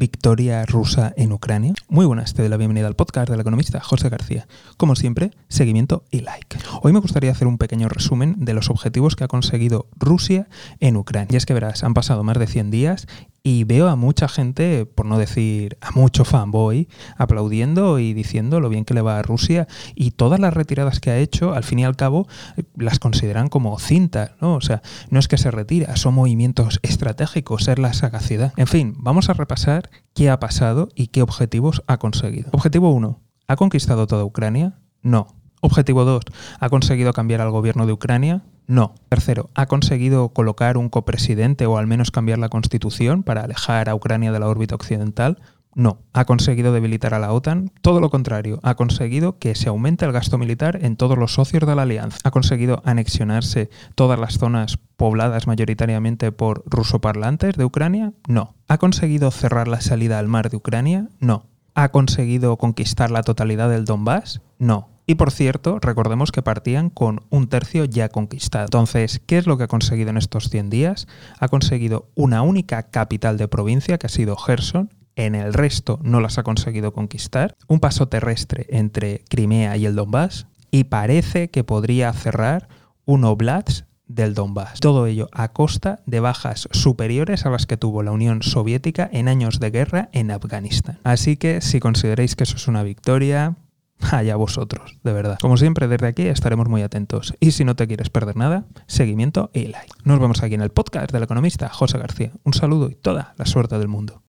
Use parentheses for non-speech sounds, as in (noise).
victoria rusa en Ucrania? Muy buenas, te doy la bienvenida al podcast del economista José García. Como siempre, seguimiento y like. Hoy me gustaría hacer un pequeño resumen de los objetivos que ha conseguido Rusia en Ucrania. Y es que verás, han pasado más de 100 días y veo a mucha gente, por no decir a mucho fanboy, aplaudiendo y diciendo lo bien que le va a Rusia y todas las retiradas que ha hecho, al fin y al cabo, las consideran como cintas, ¿no? O sea, no es que se retira, son movimientos estratégicos, es la sagacidad. En fin, vamos a repasar qué ha pasado y qué objetivos ha conseguido. Objetivo 1. ¿Ha conquistado toda Ucrania? No. Objetivo 2. ¿Ha conseguido cambiar al gobierno de Ucrania? No. Tercero, ¿ha conseguido colocar un copresidente o al menos cambiar la constitución para alejar a Ucrania de la órbita occidental? No. ¿Ha conseguido debilitar a la OTAN? Todo lo contrario. Ha conseguido que se aumente el gasto militar en todos los socios de la alianza. ¿Ha conseguido anexionarse todas las zonas pobladas mayoritariamente por rusoparlantes de Ucrania? No. ¿Ha conseguido cerrar la salida al mar de Ucrania? No. ¿Ha conseguido conquistar la totalidad del Donbass? No. Y por cierto, recordemos que partían con un tercio ya conquistado. Entonces, ¿qué es lo que ha conseguido en estos 100 días? Ha conseguido una única capital de provincia, que ha sido Gerson, en el resto no las ha conseguido conquistar, un paso terrestre entre Crimea y el Donbass, y parece que podría cerrar un Oblast del Donbass. Todo ello a costa de bajas superiores a las que tuvo la Unión Soviética en años de guerra en Afganistán. Así que si consideráis que eso es una victoria, (laughs) allá vosotros, de verdad. Como siempre, desde aquí estaremos muy atentos. Y si no te quieres perder nada, seguimiento y like. Nos vemos aquí en el podcast del economista José García. Un saludo y toda la suerte del mundo.